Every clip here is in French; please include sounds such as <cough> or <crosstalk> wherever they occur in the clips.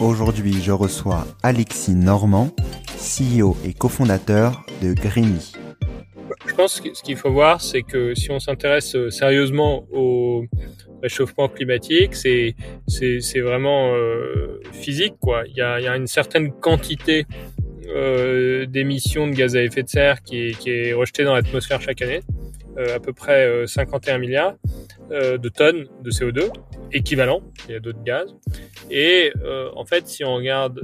Aujourd'hui, je reçois Alexis Normand, CEO et cofondateur de Greeny. Je pense que ce qu'il faut voir, c'est que si on s'intéresse euh, sérieusement au réchauffement climatique, c'est c'est vraiment euh, physique quoi. Il y a, il y a une certaine quantité euh, d'émissions de gaz à effet de serre qui est, qui est rejetée dans l'atmosphère chaque année, à peu près 51 euh, milliards euh, de tonnes de CO2 équivalent. Il y a d'autres gaz. Et en fait, si on regarde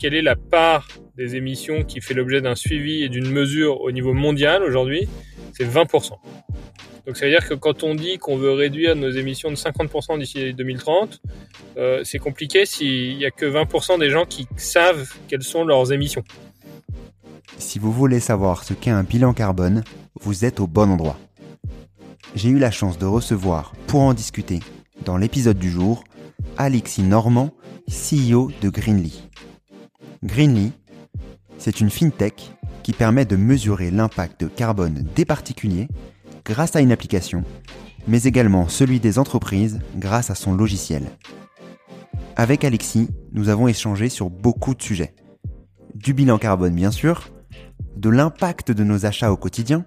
quelle est la part des émissions qui fait l'objet d'un suivi et d'une mesure au niveau mondial aujourd'hui, c'est 20%. Donc ça veut dire que quand on dit qu'on veut réduire nos émissions de 50% d'ici 2030, euh, c'est compliqué s'il n'y a que 20% des gens qui savent quelles sont leurs émissions. Si vous voulez savoir ce qu'est un bilan carbone, vous êtes au bon endroit. J'ai eu la chance de recevoir, pour en discuter, dans l'épisode du jour, Alexis Normand, CEO de Greenly. Greenly, c'est une fintech qui permet de mesurer l'impact carbone des particuliers grâce à une application, mais également celui des entreprises grâce à son logiciel. Avec Alexis, nous avons échangé sur beaucoup de sujets. Du bilan carbone bien sûr, de l'impact de nos achats au quotidien,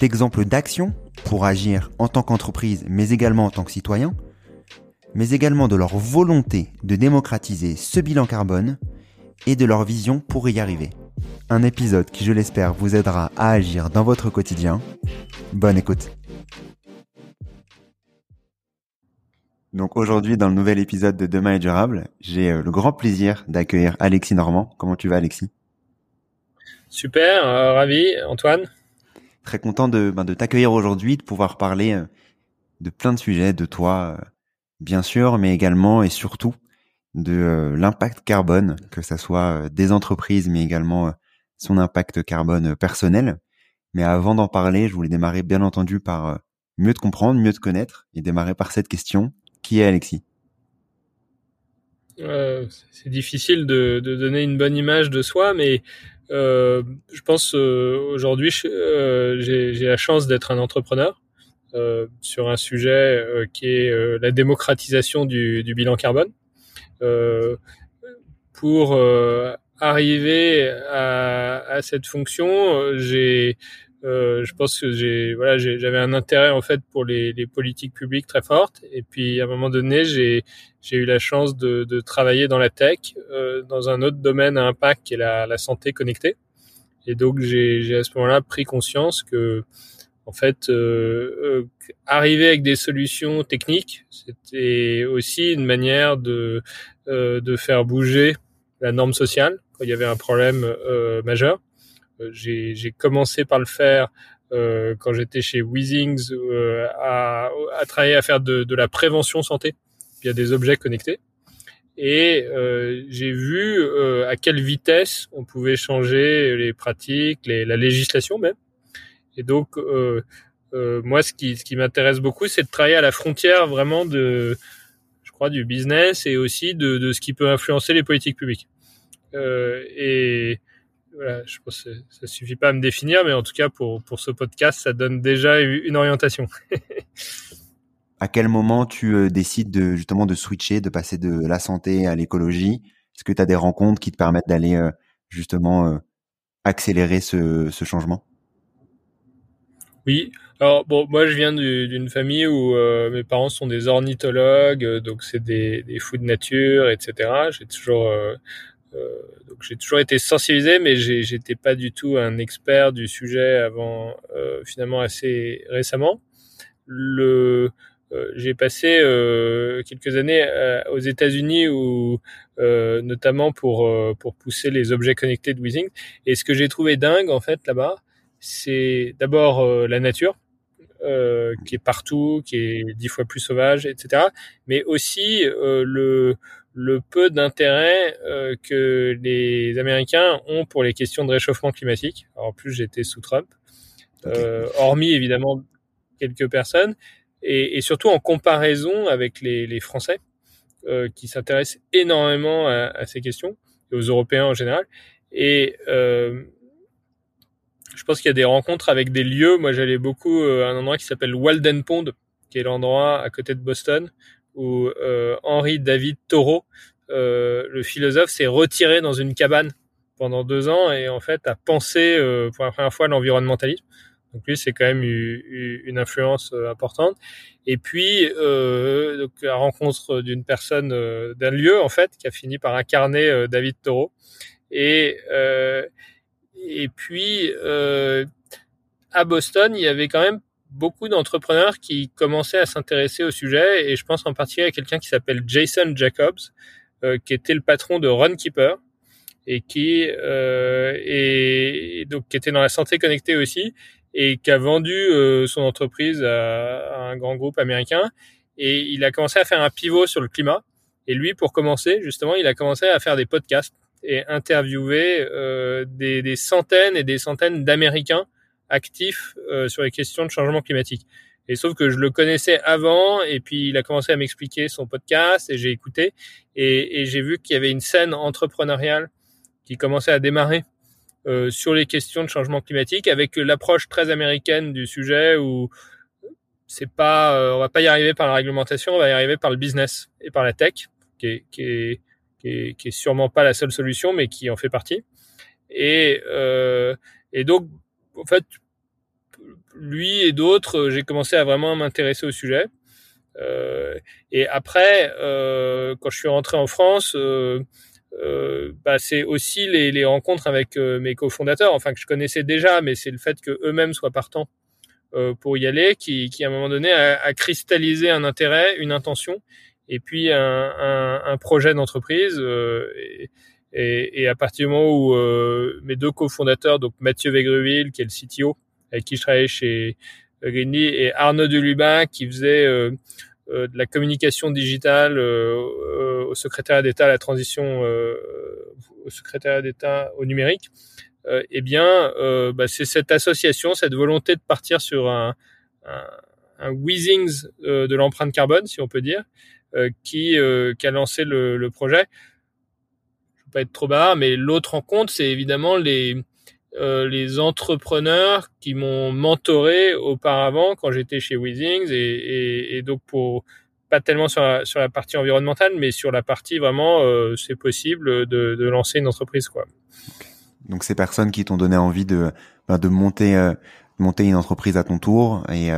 d'exemples d'actions pour agir en tant qu'entreprise mais également en tant que citoyen, mais également de leur volonté de démocratiser ce bilan carbone et de leur vision pour y arriver. Un épisode qui, je l'espère, vous aidera à agir dans votre quotidien. Bonne écoute. Donc aujourd'hui, dans le nouvel épisode de Demain est durable, j'ai euh, le grand plaisir d'accueillir Alexis Normand. Comment tu vas, Alexis? Super, euh, ravi, Antoine. Très content de, ben, de t'accueillir aujourd'hui, de pouvoir parler euh, de plein de sujets, de toi, bien sûr, mais également et surtout de l'impact carbone, que ça soit des entreprises, mais également son impact carbone personnel. Mais avant d'en parler, je voulais démarrer bien entendu par euh, mieux te comprendre, mieux te connaître et démarrer par cette question. Qui est Alexis? Euh, C'est difficile de, de, donner une bonne image de soi, mais euh, je pense euh, aujourd'hui euh, j'ai la chance d'être un entrepreneur sur un sujet qui est la démocratisation du, bilan carbone. pour arrivé à, cette fonction, euh, j'ai, euh, je pense que j'ai, voilà, j'avais un intérêt en fait pour les, les, politiques publiques très fortes. Et puis à un moment donné, j'ai, j'ai eu la chance de, de, travailler dans la tech, euh, dans un autre domaine à impact qui est la, la santé connectée. Et donc j'ai, à ce moment-là pris conscience que en fait, euh, euh arriver avec des solutions techniques, c'était aussi une manière de, euh, de faire bouger la norme sociale il y avait un problème majeur. Euh, j'ai commencé par le faire euh, quand j'étais chez Weezings à, à, travailler à faire de, de la prévention santé via des objets connectés et euh, j'ai vu euh, à quelle vitesse on pouvait changer les pratiques, les, la législation même. Et donc, euh, moi, ce qui, ce qui m'intéresse beaucoup, c'est de travailler à la frontière vraiment de, je crois, du business et aussi de, de ce qui peut influencer les politiques publiques. et voilà, je pense que ça suffit pas à me définir, mais en tout cas pour pour ce podcast, ça donne déjà une orientation. <laughs> à quel moment tu décides de justement de switcher, de passer de la santé à l'écologie? Est-ce que tu as des rencontres qui te permettent d'aller justement accélérer ce, ce changement? Oui, alors bon, moi je viens d'une famille où euh, mes parents sont des ornithologues, euh, donc c'est des, des fous de nature, etc. J'ai toujours euh, donc j'ai toujours été sensibilisé, mais j'étais pas du tout un expert du sujet avant finalement assez récemment. Le j'ai passé quelques années aux États-Unis où notamment pour pour pousser les objets connectés de Weezing. Et ce que j'ai trouvé dingue en fait là-bas, c'est d'abord la nature euh, qui est partout, qui est dix fois plus sauvage, etc. Mais aussi euh, le, le peu d'intérêt euh, que les Américains ont pour les questions de réchauffement climatique. Alors, en plus, j'étais sous Trump, euh, hormis évidemment quelques personnes, et, et, surtout en comparaison avec les, les Français euh, qui s'intéressent énormément à, à, ces questions, et aux Européens en général. Et je pense qu'il y a des rencontres avec des lieux. Moi, j'allais beaucoup à un endroit qui s'appelle Walden Pond, qui est l'endroit à côté de Boston, où euh, Henri David Thoreau, euh, le philosophe, s'est retiré dans une cabane pendant deux ans et en fait a pensé euh, pour la première fois l'environnementalisme. Donc lui, c'est quand même eu, une influence importante. Et puis, donc, la rencontre d'une personne, d'un lieu, en fait, qui a fini par incarner David Thoreau. Et, et puis, à Boston, il y avait quand même beaucoup d'entrepreneurs qui commençaient à s'intéresser au sujet. Et je pense en particulier à quelqu'un qui s'appelle Jason Jacobs, euh, qui était le patron de Runkeeper et qui euh, donc qui était dans la santé connectée aussi et qui a vendu euh, son entreprise à, un grand groupe américain et il a commencé à faire un pivot sur le climat et lui pour commencer justement il a commencé à faire des podcasts et interviewé euh, des, des, centaines et des centaines d'Américains actifs euh, sur les questions de changement climatique. Et sauf que je le connaissais avant, et puis il a commencé à m'expliquer son podcast, et j'ai écouté, et, j'ai vu qu'il y avait une scène entrepreneuriale qui commençait à démarrer euh, sur les questions de changement climatique, avec l'approche très américaine du sujet où c'est pas, euh, on va pas y arriver par la réglementation, on va y arriver par le business et par la tech, qui est, qui est qui est, sûrement pas la seule solution, mais qui en fait partie. Et, et donc, en fait, lui et d'autres, j'ai commencé à vraiment m'intéresser au sujet. Euh, et après, euh, quand je suis rentré en France, euh, euh bah, c'est aussi les, rencontres avec euh, mes cofondateurs, enfin que je connaissais déjà, mais c'est le fait que eux-mêmes soient partants euh, pour y aller, qui, à un moment donné a, cristallisé un intérêt, une intention, et puis un, projet d'entreprise. Euh, et, et, à partir du moment où euh, mes deux cofondateurs, donc Mathieu Végreville, qui est le CTO, avec qui je travaillais chez Greenly, et Arnaud Delubin, qui faisait euh, euh, de la communication digitale euh, au secrétariat d'État à la transition, au secrétariat d'État au numérique, eh bien, bah, c'est cette association, cette volonté de partir sur un, un, un Weezings de l'empreinte carbone, si on peut dire, euh, qui, euh, qui a lancé le, le projet. Je veux pas être trop bas, mais l'autre rencontre, c'est évidemment les euh, les entrepreneurs qui m'ont mentoré auparavant quand j'étais chez Weezings et, donc pas tellement sur la, partie environnementale, mais sur la partie vraiment, euh, c'est possible de, lancer une entreprise quoi. Donc ces personnes qui t'ont donné envie de ben, de monter euh, monter une entreprise à ton tour et,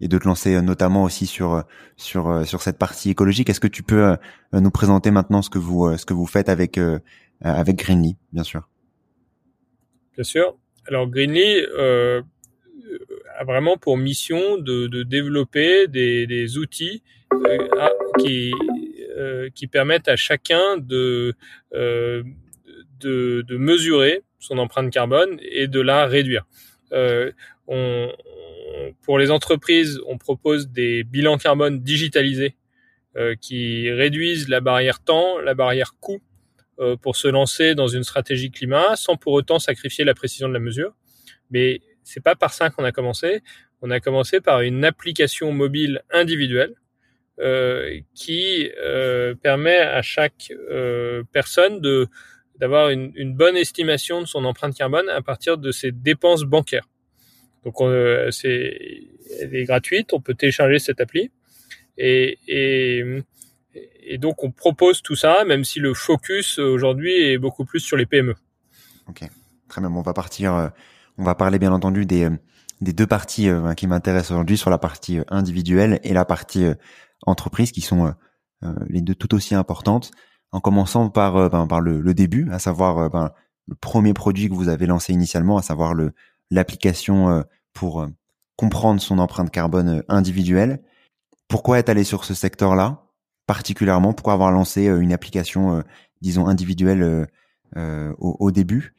et de te lancer notamment aussi sur sur sur cette partie écologique. Est-ce que tu peux nous présenter maintenant ce que vous ce que vous faites avec avec Greenly, bien sûr? Bien sûr. Alors Greenly euh, a vraiment pour mission de, développer des, outils euh, qui euh, qui permettent à chacun de, mesurer son empreinte carbone et de la réduire. Pour les entreprises, on propose des bilans carbone digitalisés qui réduisent la barrière temps, la barrière coût pour se lancer dans une stratégie climat sans pour autant sacrifier la précision de la mesure. Mais c'est pas par ça qu'on a commencé. On a commencé par une application mobile individuelle euh, qui euh, permet à chaque euh, personne d'avoir une, bonne estimation de son empreinte carbone à partir de ses dépenses bancaires. Donc c'est elle est gratuite, on peut télécharger cette appli et, et donc on propose tout ça, même si le focus aujourd'hui est beaucoup plus sur les PME. Ok, très bien. on va partir. Euh, on va parler bien entendu des euh, deux parties euh, qui m'intéressent aujourd'hui sur la partie individuelle et la partie entreprise, qui sont les deux tout aussi importantes. En commençant par ben, le, début, à savoir ben, le premier produit que vous avez lancé initialement, à savoir l'application pour comprendre son empreinte carbone individuelle. Pourquoi être allé sur ce secteur-là? Particulièrement Pourquoi avoir lancé une application, disons individuelle au, au, début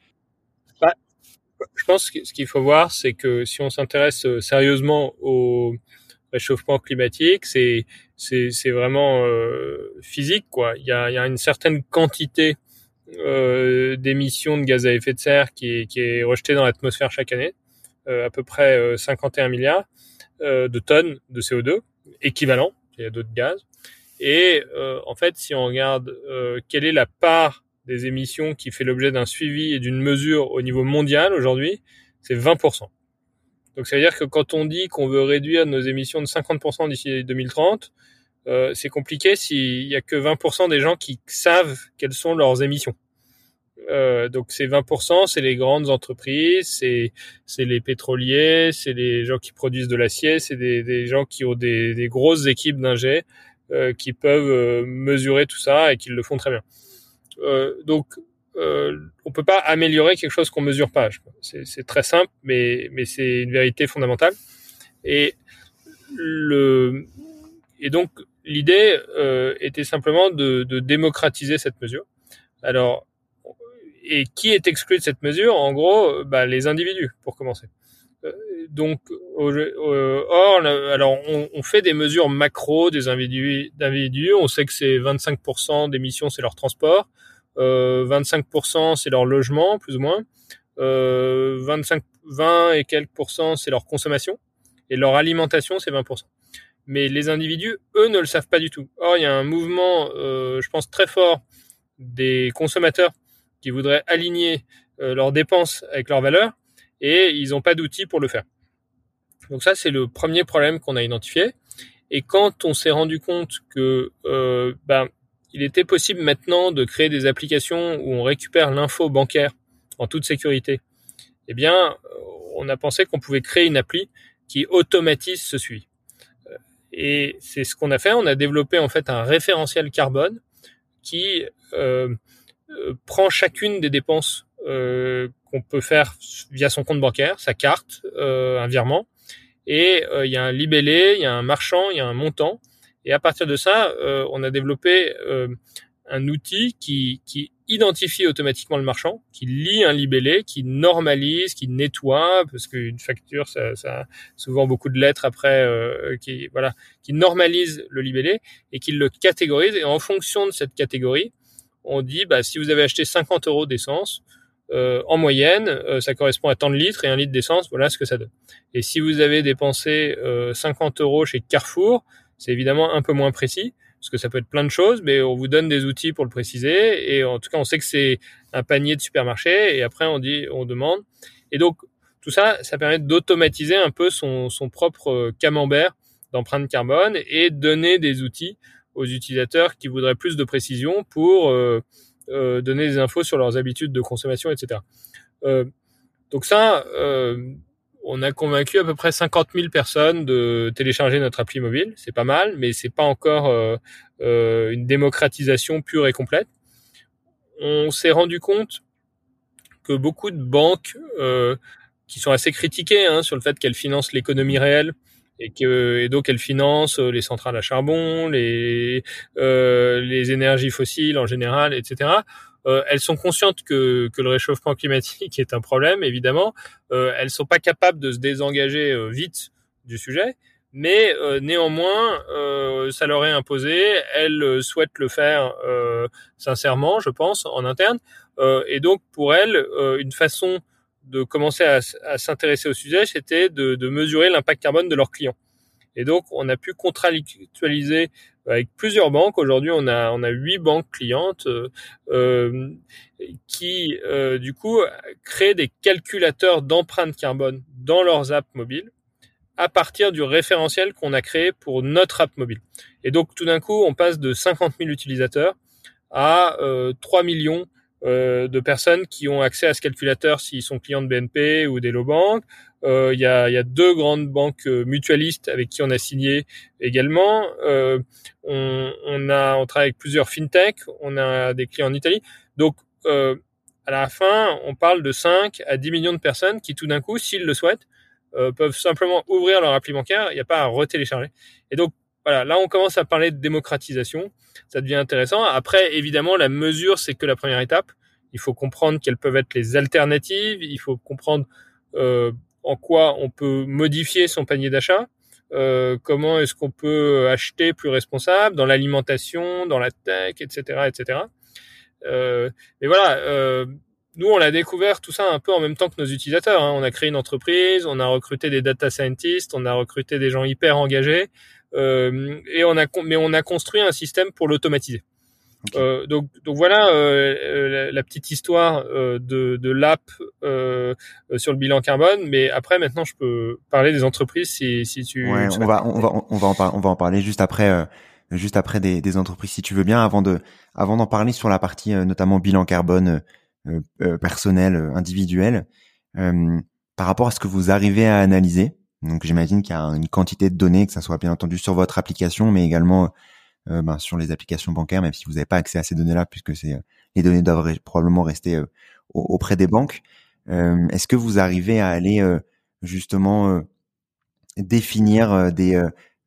je pense que ce qu'il faut voir, c'est que si on s'intéresse euh, sérieusement au réchauffement climatique, c'est vraiment euh, physique. Il y a, une certaine quantité euh, d'émissions de gaz à effet de serre qui est, rejetée dans l'atmosphère chaque année, euh, à peu près 51 euh, milliards de tonnes de CO2 équivalent. Il y a d'autres gaz. Et en fait, si on regarde quelle est la part des émissions qui fait l'objet d'un suivi et d'une mesure au niveau mondial aujourd'hui, c'est 20%. Donc ça veut dire que quand on dit qu'on veut réduire nos émissions de 50% d'ici 2030, euh, c'est compliqué s'il y a que 20% des gens qui savent quelles sont leurs émissions. Euh, donc ces 20%, c'est les grandes entreprises, c'est c'est les pétroliers, c'est les gens qui produisent de l'acier, c'est des, des gens qui ont des, des grosses équipes d'ingé euh, qui peuvent euh, mesurer tout ça et qui le font très bien. Euh, donc, euh, on peut pas améliorer quelque chose qu'on mesure pas. C'est très simple, mais, c'est une vérité fondamentale. Et donc l'idée euh, était simplement de, de, démocratiser cette mesure. Alors, et qui est exclu de cette mesure? En gros, bah, les individus, pour commencer. Euh, donc, or, alors on, fait des mesures macro des individus. On sait que c'est 25% d'émissions, c'est leur transport. 25% euh, c'est leur logement, plus ou moins. 25, euh, 20 et quelques pourcents c'est leur consommation. Et leur alimentation, c'est 20%. Mais les individus, eux, ne le savent pas du tout. Or, il y a un mouvement, euh, je pense, très fort des consommateurs qui voudraient aligner leurs dépenses avec leurs valeurs et ils n'ont pas d'outils pour le faire. Donc ça, c'est le premier problème qu'on a identifié. Et quand on s'est rendu compte que euh, ben, il était possible maintenant de créer des applications où on récupère l'info bancaire en toute sécurité, eh bien, euh, on a pensé qu'on pouvait créer une appli qui automatise ce suivi. Euh, et c'est ce qu'on a fait. On a développé en fait un référentiel carbone qui prend chacune des dépenses euh, qu'on peut faire via son compte bancaire, sa carte, un virement, et il y a un libellé, il y a un marchand, il y a un montant, et à partir de ça, euh, on a développé euh, un outil qui, qui, identifie automatiquement le marchand, qui lit un libellé, qui normalise, qui nettoie, parce qu'une facture, ça, ça, a souvent beaucoup de lettres après, euh, qui voilà, qui normalise le libellé et qui le catégorise. Et en fonction de cette catégorie, on dit, bah, si vous avez acheté 50 euros d'essence, euh, en moyenne, euh, ça correspond à tant de litres et un litre d'essence, voilà ce que ça donne. Et si vous avez dépensé 50 euros chez Carrefour, c'est évidemment un peu moins précis, parce que ça peut être plein de choses, mais on vous donne des outils pour le préciser. Et en tout cas, on sait que c'est un panier de supermarché. Et après, on dit, on demande. Et donc, tout ça, ça permet d'automatiser un peu son, son propre euh, camembert d'empreinte carbone et donner des outils aux utilisateurs qui voudraient plus de précision pour euh, euh, donner des infos sur leurs habitudes de consommation, etc. Euh, donc ça, euh, on a convaincu à peu près 50 000 personnes de télécharger notre appli mobile. C'est pas mal, mais c'est pas encore euh, euh, une démocratisation pure et complète. On s'est rendu compte que beaucoup de banques qui sont assez critiquées hein, sur le fait qu'elles financent l'économie réelle et que et donc elles financent les centrales à charbon, les les énergies fossiles en général, etc euh, elles sont conscientes que, que le réchauffement climatique est un problème, évidemment. Euh, elles sont pas capables de se désengager euh, vite du sujet, mais euh, néanmoins, euh, ça leur est imposé. Elles souhaitent le faire sincèrement, je pense, en interne. et donc, pour elles, une façon de commencer à, s'intéresser au sujet, c'était de, mesurer l'impact carbone de leurs clients. Et donc, on a pu contractualiser avec plusieurs banques. Aujourd'hui, on a on a huit banques clientes euh, euh qui, euh, du coup, créent des calculateurs d'empreinte carbone dans leurs apps mobiles à partir du référentiel qu'on a créé pour notre app mobile. Et donc, tout d'un coup, on passe de 50 000 utilisateurs à euh, 3 millions de personnes qui ont accès à ce calculateur s'ils sont clients de BNP ou des banques. Euh, il y, a, y, a, deux grandes banques euh, mutualistes avec qui on a signé également. Euh, on, on, a, on travaille avec plusieurs fintech. On a des clients en Italie. Donc, euh, à la fin, on parle de 5 à 10 millions de personnes qui, tout d'un coup, s'ils le souhaitent, peuvent simplement ouvrir leur appli bancaire. Il n'y a pas à retélécharger. Et donc, voilà, là, on commence à parler de démocratisation. Ça devient intéressant. Après, évidemment, la mesure, c'est que la première étape. Il faut comprendre quelles peuvent être les alternatives. Il faut comprendre euh, en quoi on peut modifier son panier d'achat. Euh, comment est-ce qu'on peut acheter plus responsable dans l'alimentation, dans la tech, etc., etc. Euh, mais voilà, euh, nous on l'a découvert tout ça un peu en même temps que nos utilisateurs. Hein. On a créé une entreprise, on a recruté des data scientists, on a recruté des gens hyper engagés, et on a mais on a construit un système pour l'automatiser. Euh, donc, donc voilà euh, euh, la, petite histoire euh, de, de l'app euh, sur le bilan carbone. Mais après, maintenant, je peux parler des entreprises si, si tu. Ouais, on va, on va, on va en parler, on va en parler juste après, juste après des, des, entreprises, si tu veux bien, avant de, avant d'en parler sur la partie notamment bilan carbone personnel, individuel, par rapport à ce que vous arrivez à analyser. Donc, j'imagine qu'il y a une quantité de données, que ça soit bien entendu sur votre application, mais également euh, ben, sur les applications bancaires, même si vous n'avez pas accès à ces données-là, puisque c'est euh, les données doivent probablement rester euh, auprès des banques. Est-ce que vous arrivez à aller justement définir des,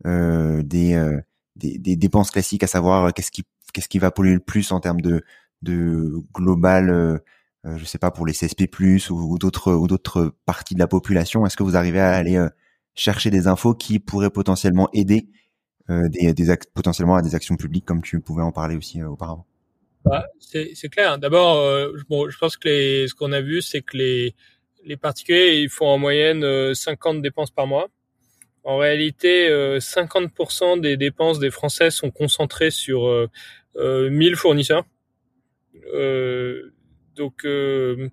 des, des, dépenses classiques, à savoir qu'est-ce qui qu'est-ce qui va polluer le plus en termes de, de global, je sais pas pour les CSP+ ou, d'autres ou d'autres parties de la population? Est-ce que vous arrivez à aller chercher des infos qui pourraient potentiellement aider euh, des, potentiellement à des actions publiques comme tu pouvais en parler aussi euh, auparavant bah, C'est clair. D'abord, euh, bon, je pense que les, ce qu'on a vu, c'est que les, les particuliers, ils font en moyenne 50 dépenses par mois. En réalité, 50% des dépenses des Français sont concentrées sur euh, 1000 fournisseurs. Euh, donc, euh,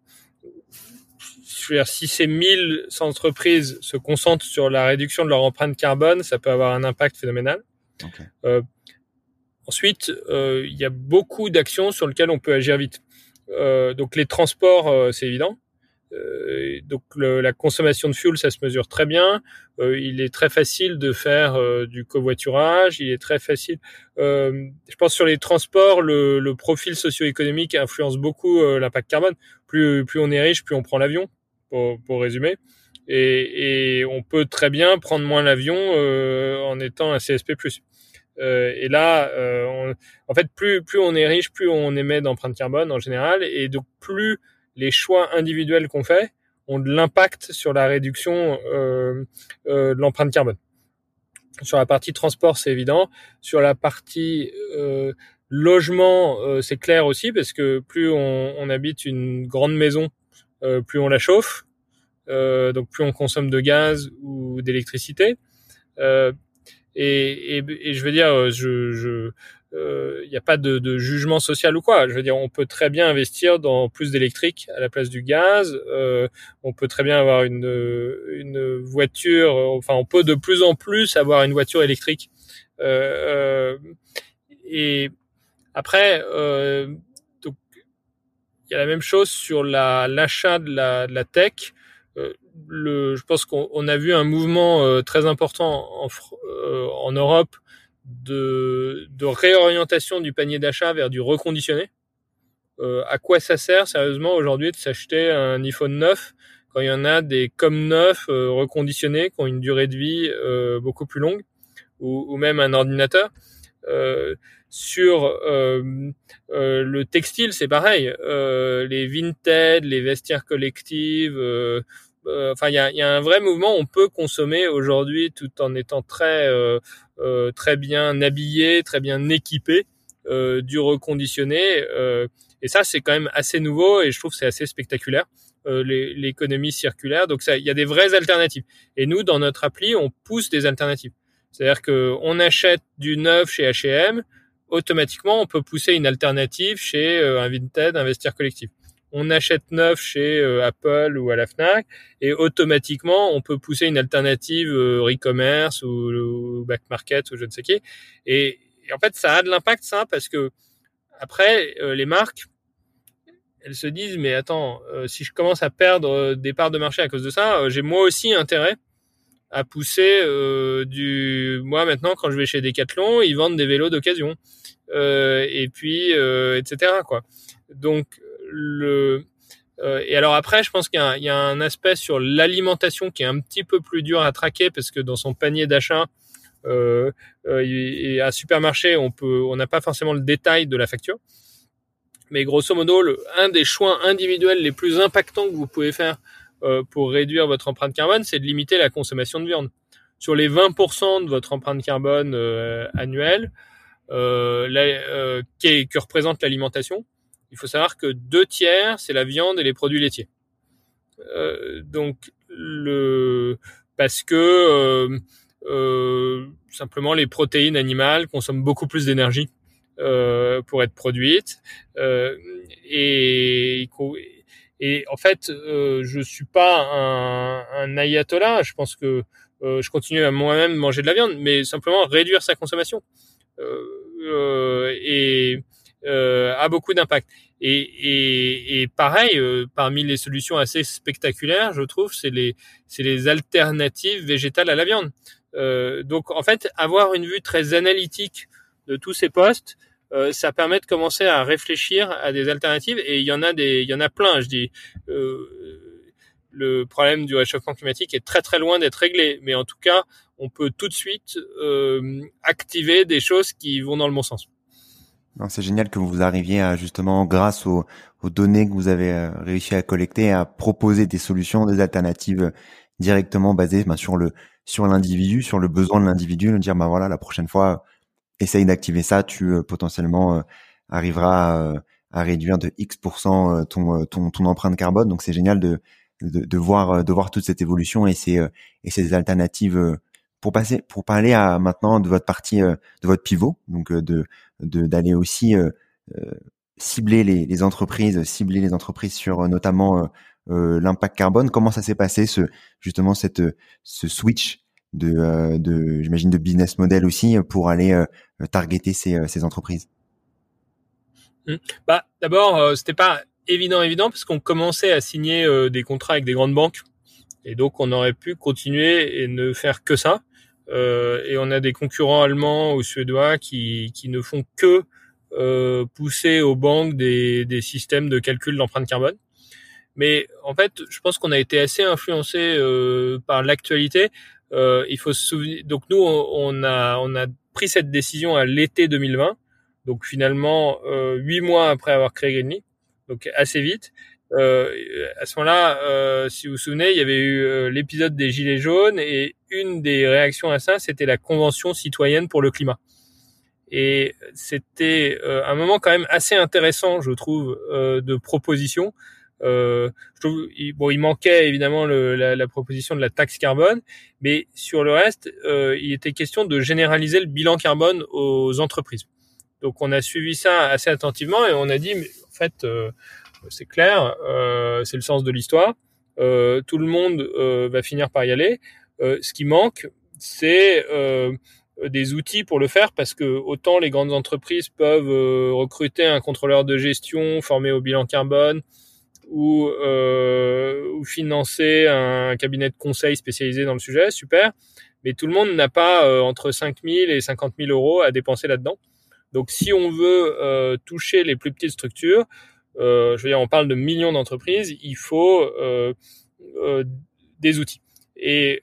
je veux dire, si ces 1000 entreprises se concentrent sur la réduction de leur empreinte carbone, ça peut avoir un impact phénoménal. Euh, ensuite, euh, il y a beaucoup d'actions sur lesquelles on peut agir vite. Euh, donc les transports, c'est évident. Donc le, la consommation de fuel, ça se mesure très bien. il est très facile de faire du covoiturage. Il est très facile. je pense sur les transports, le, le profil socio-économique influence beaucoup l'impact carbone. Plus, plus on est riche, plus on prend l'avion pour, résumer. Et, on peut très bien prendre moins l'avion euh, en étant un CSP+. Euh, et là, euh, en fait, plus on est riche, plus on émet d'empreintes carbone en général, et donc plus les choix individuels qu'on fait ont de l'impact sur la réduction de l'empreinte carbone. Sur la partie transport, c'est évident. Sur la partie logement, c'est clair aussi parce que plus on, habite une grande maison, plus on la chauffe, euh, donc plus on consomme de gaz ou d'électricité. Euh, et, et, et, je veux dire, je, je il n'y a pas de, de, jugement social ou quoi. Je veux dire, on peut très bien investir dans plus d'électrique à la place du gaz. Euh, on peut très bien avoir une, une voiture. Enfin, on peut de plus en plus avoir une voiture électrique. Euh, et après, euh, il y a la même chose sur l'achat de, la, tech. Euh, je pense qu'on a vu un mouvement euh, très important en, euh, Europe de, réorientation du panier d'achat vers du reconditionné. À quoi ça sert sérieusement aujourd'hui de s'acheter un iPhone 9 quand il y en a des comme neufs reconditionnés qui ont une durée de vie beaucoup plus longue ou, même un ordinateur? Sur euh, euh, le textile, c'est pareil. Euh, les vintage, les vestiaires collectives. Enfin, il y a, y a, un vrai mouvement. On peut consommer aujourd'hui tout en étant très très bien habillé, très bien équipé, du reconditionné. et ça, c'est quand même assez nouveau et je trouve c'est assez spectaculaire. l'économie circulaire. Donc ça, il y a des vraies alternatives. Et nous, dans notre appli, on pousse des alternatives. C'est-à-dire que on achète du neuf chez H&M, automatiquement on peut pousser une alternative chez un Vinted, Investir Collectif on achète neuf chez euh, Apple ou à la Fnac et automatiquement on peut pousser une alternative euh, e-commerce ou, back market ou je ne sais qui. Et, en fait, ça a de l'impact ça parce que après euh, les marques elles se disent mais attends si je commence à perdre des parts de marché à cause de ça, j'ai moi aussi intérêt à pousser du moi maintenant quand je vais chez Decathlon ils vendent des vélos d'occasion et puis etc quoi donc le euh, et alors après, je pense qu'il y, y, a un aspect sur l'alimentation qui est un petit peu plus dur à traquer parce que dans son panier d'achat euh, euh, et à supermarché, on peut, on n'a pas forcément le détail de la facture. Mais grosso modo, le, un des choix individuels les plus impactants que vous pouvez faire euh, pour réduire votre empreinte carbone, c'est de limiter la consommation de viande. Sur les 20% de votre empreinte carbone euh, annuelle, qui, que représente l'alimentation, il faut savoir que deux tiers, c'est la viande et les produits laitiers. Euh, donc parce que euh, euh, simplement les protéines animales consomment beaucoup plus d'énergie euh, pour être produites euh, et et en fait euh, je suis pas un, ayatollah je pense que je continue à moi-même manger de la viande mais simplement réduire sa consommation et euh, a beaucoup d'impact. Et, pareil, euh, parmi les solutions assez spectaculaires, je trouve, c'est les, alternatives végétales à la viande. Euh, donc, en fait, avoir une vue très analytique de tous ces postes, euh, ça permet de commencer à réfléchir à des alternatives. Et il y en a des, il y en a plein. Je dis, le problème du réchauffement climatique est très très loin d'être réglé, mais en tout cas, on peut tout de suite activer des choses qui vont dans le bon sens. C'est génial que vous arriviez à justement, grâce aux, données que vous avez euh, réussi à collecter, à proposer des solutions, des alternatives directement basées ben, sur le sur l'individu, sur le besoin de l'individu, de dire bah voilà la prochaine fois, essaye d'activer ça, tu euh, potentiellement euh, arriveras à réduire de X ton, ton ton empreinte carbone. Donc c'est génial de, de, de voir de voir toute cette évolution et ces et ces alternatives pour passer pour parler à maintenant de votre partie de votre pivot donc de d'aller aussi euh, euh, cibler les, les, entreprises, cibler les entreprises sur euh, notamment l'impact carbone. Comment ça s'est passé ce justement cette ce switch de, de j'imagine de business model aussi pour aller targeter ces, entreprises mmh. Bah d'abord c'était pas évident évident parce qu'on commençait à signer des contrats avec des grandes banques et donc on aurait pu continuer et ne faire que ça. Euh, et on a des concurrents allemands ou suédois qui, qui ne font que euh, pousser aux banques des, des systèmes de calcul d'empreinte carbone. Mais en fait, je pense qu'on a été assez influencé euh, par l'actualité. Euh, il faut se souvenir. Donc nous, on, a on a pris cette décision à l'été 2020. Donc finalement, huit mois après avoir créé Greenly, donc assez vite. Euh, à ce moment-là, euh, si vous vous souvenez, il y avait eu euh, l'épisode des Gilets jaunes et une des réactions à ça, c'était la Convention citoyenne pour le climat. Et c'était un moment quand même assez intéressant, je trouve, de proposition. Euh, je trouve, il, bon, il manquait évidemment le, la, la, proposition de la taxe carbone, mais sur le reste, euh, il était question de généraliser le bilan carbone aux entreprises. Donc, on a suivi ça assez attentivement et on a dit, mais en fait, euh, c'est clair, euh, c'est le sens de l'histoire. Euh, tout le monde euh, va finir par y aller. ce qui manque, c'est des outils pour le faire parce que autant les grandes entreprises peuvent recruter un contrôleur de gestion formé au bilan carbone ou, ou financer un cabinet de conseil spécialisé dans le sujet, super. Mais tout le monde n'a pas entre 5 000 et 50 000 euros à dépenser là-dedans. Donc si on veut toucher les plus petites structures, euh, je veux dire, on parle de millions d'entreprises, il faut euh, euh, des outils. Et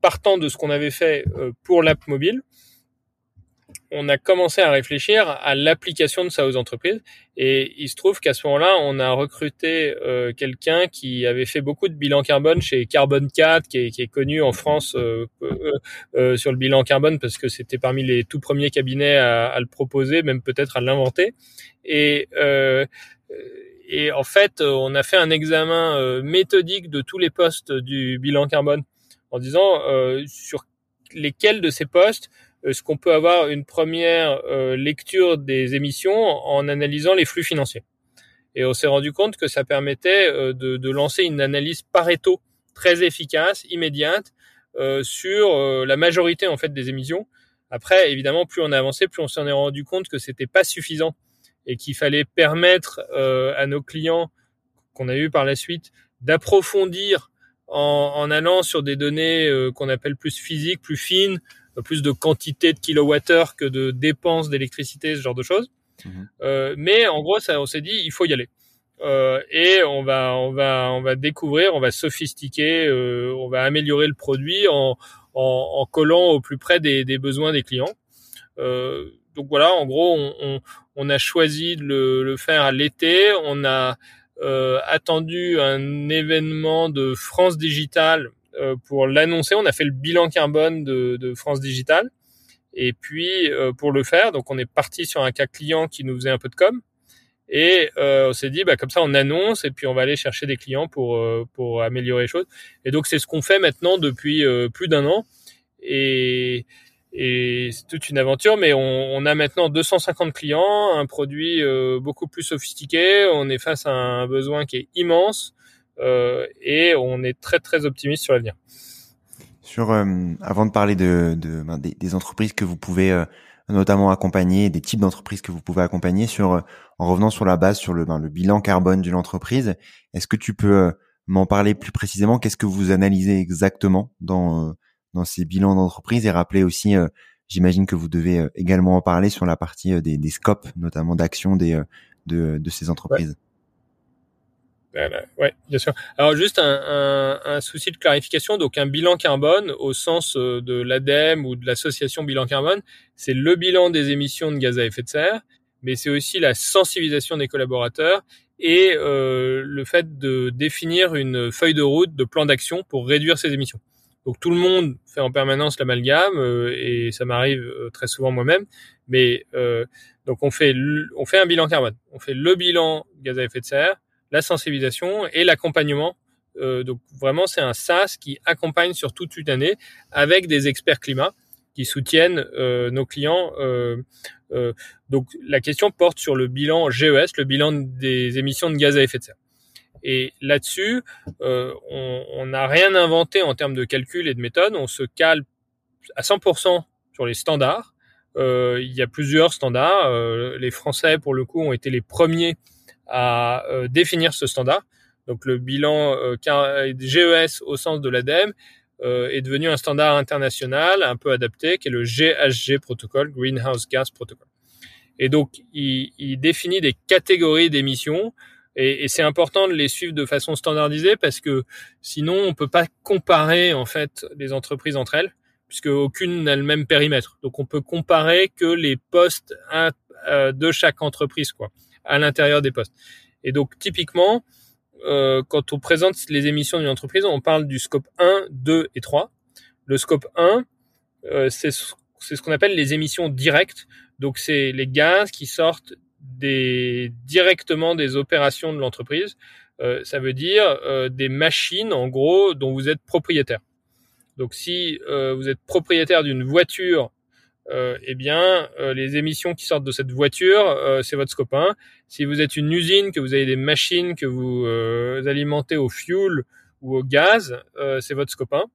partant de ce qu'on avait fait pour l'app mobile, on a commencé à réfléchir à l'application de ça aux entreprises. Et il se trouve qu'à ce moment-là, on a recruté euh, quelqu'un qui avait fait beaucoup de bilan carbone chez Carbon 4, qui est, qui est connu en France euh, euh, sur le bilan carbone parce que c'était parmi les tout premiers cabinets à, à le proposer, même peut-être à l'inventer. Et et en fait, on a fait un examen euh, méthodique de tous les postes du bilan carbone en disant euh, sur lesquels de ces postes est-ce qu'on peut avoir une première lecture des émissions en analysant les flux financiers. Et on s'est rendu compte que ça permettait de, de, lancer une analyse Pareto très efficace, immédiate, sur la majorité en fait des émissions. Après, évidemment, plus on a avancé, plus on s'en est rendu compte que c'était pas suffisant et qu'il fallait permettre à nos clients qu'on a eu par la suite d'approfondir en, en, allant sur des données euh, qu'on appelle plus physiques, plus fines, euh, plus de quantité de kilowattheures que de dépenses d'électricité, ce genre de choses. Mhm. Euh, mais en gros, ça, on s'est dit, il faut y aller. Euh, et on va, on va, on va découvrir, on va sophistiquer, euh, on va améliorer le produit en, en, en collant au plus près des, des besoins des clients. donc voilà, en gros, on, on, on a choisi de le, le faire à l'été. On a euh, attendu un événement de France Digital euh, pour l'annoncer. On a fait le bilan carbone de, France Digital. Et puis euh, pour le faire, donc on est parti sur un cas client qui nous faisait un peu de com. Et on s'est dit, bah, comme ça, on annonce et puis on va aller chercher des clients pour pour améliorer les choses. Et donc c'est ce qu'on fait maintenant depuis plus d'un an. Et c'est toute une aventure, mais on, a maintenant 250 clients, un produit euh, beaucoup plus sophistiqué, on est face à un besoin qui est immense euh, et on est très très optimiste sur l'avenir. Sur, euh, avant de parler de, de ben, des, des, entreprises que vous pouvez euh, notamment accompagner, des types d'entreprises que vous pouvez accompagner, sur en revenant sur la base sur le, ben, le bilan carbone d'une entreprise, est-ce que tu peux m'en parler plus précisément? Qu'est-ce que vous analysez exactement dans dans ces bilans d'entreprise? Et rappeler aussi, euh, j'imagine que vous devez euh, également en parler sur la partie euh, des, des scopes, notamment d'action des de, de, ces entreprises. Ouais. Bien sûr. Alors juste un, un, un, souci de clarification. Donc un bilan carbone au sens de l'ADEME ou de l'association bilan carbone, c'est le bilan des émissions de gaz à effet de serre, mais c'est aussi la sensibilisation des collaborateurs et euh, le fait de définir une feuille de route de plan d'action pour réduire ces émissions. Donc tout le monde fait en permanence l'amalgame euh, et ça m'arrive euh, très souvent moi-même. Mais euh, donc on fait on fait un bilan carbone, on fait le bilan gaz à effet de serre, la sensibilisation et l'accompagnement. donc vraiment c'est un SaaS qui accompagne sur toute une année avec des experts climat qui soutiennent nos clients. donc la question porte sur le bilan GES, le bilan des émissions de gaz à effet de serre. Et là-dessus, euh, on n'a rien inventé en termes de calcul et de méthode. On se cale à 100% sur les standards. Euh, il y a plusieurs standards. Euh, les Français, pour le coup, ont été les premiers à euh, définir ce standard. Donc le bilan GES au sens de l'ADEME est devenu un standard international un peu adapté, qui est le GHG protocole, Greenhouse Gas Protocol. Et donc, il, définit des catégories d'émissions et, et c'est important de les suivre de façon standardisée parce que sinon on peut pas comparer en fait les entreprises entre elles puisque aucune n'a le même périmètre. Donc on peut comparer que les postes euh, de chaque entreprise quoi à l'intérieur des postes. Et donc typiquement euh, quand on présente les émissions d'une entreprise, on parle du scope 1, 2 et 3. Le scope 1, euh, c'est ce qu'on appelle les émissions directes. Donc c'est les gaz qui sortent directement des opérations de l'entreprise. Euh, ça veut dire des machines, en gros, dont vous êtes propriétaire. Donc, si euh, vous êtes propriétaire d'une voiture, eh bien, les émissions qui sortent de cette voiture, c'est votre scope 1. Si vous êtes une usine, que vous avez des machines que vous alimentez au fuel ou au gaz, c'est votre scope 1.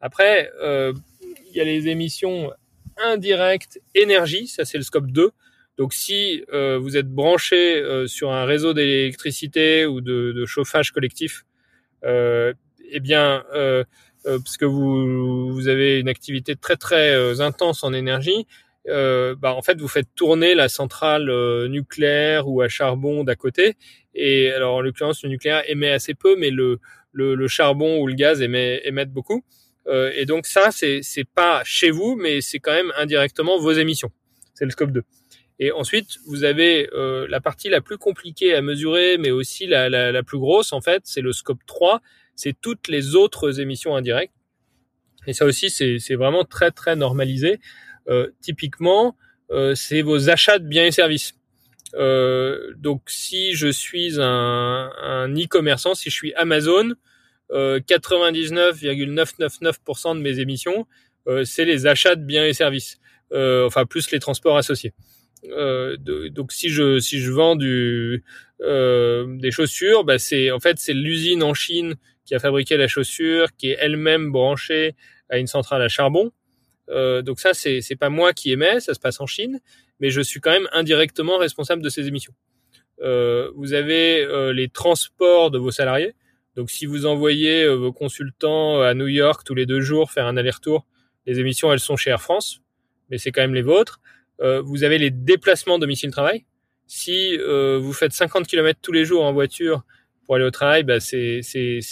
Après, il y a les émissions indirectes énergie, ça c'est le scope 2. Donc si euh, vous êtes branché euh, sur un réseau d'électricité ou de, chauffage collectif, euh, eh bien, euh, euh, parce que vous, vous avez une activité très très intense en énergie, bah, en fait vous faites tourner la centrale nucléaire ou à charbon d'à côté. Et alors en l'occurrence le nucléaire émet assez peu, mais le, le, le charbon ou le gaz émet, émettent beaucoup. et donc ça c'est pas chez vous, mais c'est quand même indirectement vos émissions. C'est le scope 2. Et ensuite, vous avez euh, la partie la plus compliquée à mesurer, mais aussi la, la, la plus grosse, en fait, c'est le scope 3, c'est toutes les autres émissions indirectes. Et ça aussi, c'est vraiment très, très normalisé. Euh, typiquement, euh, c'est vos achats de biens et services. Euh, donc, si je suis un, e-commerçant, si je suis Amazon, 99,999% euh, de mes émissions, c'est les achats de biens et services, enfin plus les transports associés. Donc si je si je vends du des chaussures, bah c'est en fait c'est l'usine en Chine qui a fabriqué la chaussure, qui est elle-même branchée à une centrale à charbon. Euh, donc ça, c'est c'est pas moi qui émets, ça se passe en Chine, mais je suis quand même indirectement responsable de ces émissions. Euh, vous avez euh, les transports de vos salariés. Donc si vous envoyez vos consultants à New York tous les deux jours faire un aller-retour, les émissions elles sont chez Air France, mais c'est quand même les vôtres. vous avez les déplacements domicile-travail. Si vous faites 50 km tous les jours en voiture pour aller au travail, bah, c'est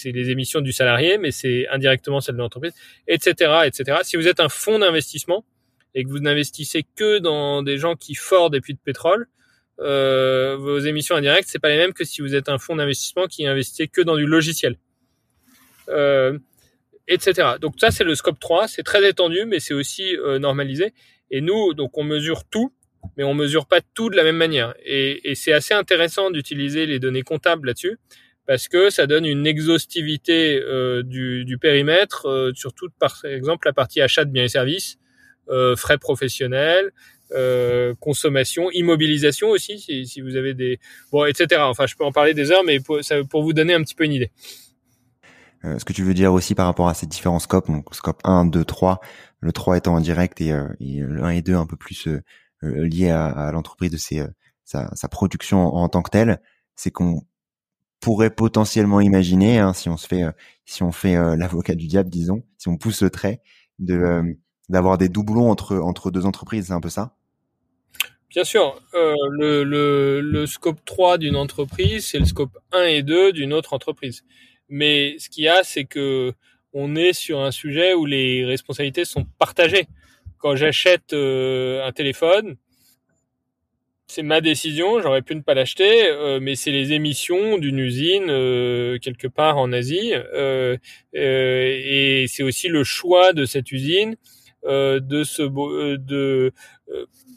les émissions du salarié, mais c'est indirectement celle de l'entreprise, etc., etc. Si vous êtes un fonds d'investissement et que vous n'investissez que dans des gens qui forent des puits de pétrole, euh, vos émissions indirectes, c'est pas les mêmes que si vous êtes un fonds d'investissement qui investissait que dans du logiciel, euh, etc. Donc ça, c'est le scope 3, c'est très étendu, mais c'est aussi euh, normalisé. Et nous, donc on mesure tout, mais on mesure pas tout de la même manière. Et, et c'est assez intéressant d'utiliser les données comptables là-dessus parce que ça donne une exhaustivité euh, du, du, périmètre, euh, surtout par exemple la partie achat de biens et services, euh, frais professionnels, euh, consommation, immobilisation aussi, si, si, vous avez des... Bon, etc. Enfin, je peux en parler des heures, mais pour, ça, pour vous donner un petit peu une idée. Euh, ce que tu veux dire aussi par rapport à ces différents scopes, donc scope 1, 2, 3, le 3 étant en direct et, et le 1 et 2 un peu plus lié à, à l'entreprise de ses, sa, sa, production en, en tant que telle, c'est qu'on pourrait potentiellement imaginer, hein, si on se fait, euh, si on fait euh, l'avocat du diable, disons, si on pousse le trait, de euh, d'avoir des doublons entre entre deux entreprises, c'est un peu ça? Bien sûr, le, le, le scope 3 d'une entreprise, c'est le scope 1 et 2 d'une autre entreprise. Mais ce qu'il y a, c'est que on est sur un sujet où les responsabilités sont partagées. Quand j'achète un téléphone, c'est ma décision, j'aurais pu ne pas l'acheter, euh, mais c'est les émissions d'une usine euh, quelque part en Asie, euh, et c'est aussi le choix de cette usine de se de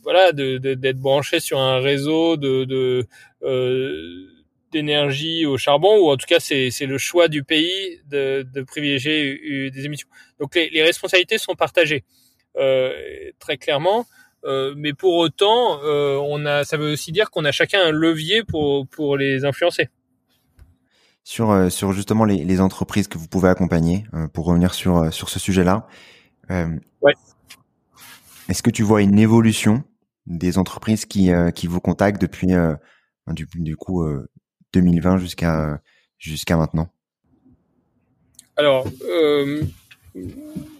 voilà d'être branché sur un réseau d'énergie au charbon, ou en tout cas c'est le choix du pays de, de privilégier des émissions. Donc les, les responsabilités sont partagées très clairement. Euh, mais pour autant, euh, on a, ça veut aussi dire qu'on a chacun un levier pour pour les influencer. Sur euh, sur justement les, les, entreprises que vous pouvez accompagner, pour revenir sur sur ce sujet-là. ouais. Est-ce que tu vois une évolution des entreprises qui qui vous contactent depuis du, du coup 2020 jusqu'à jusqu'à maintenant? Alors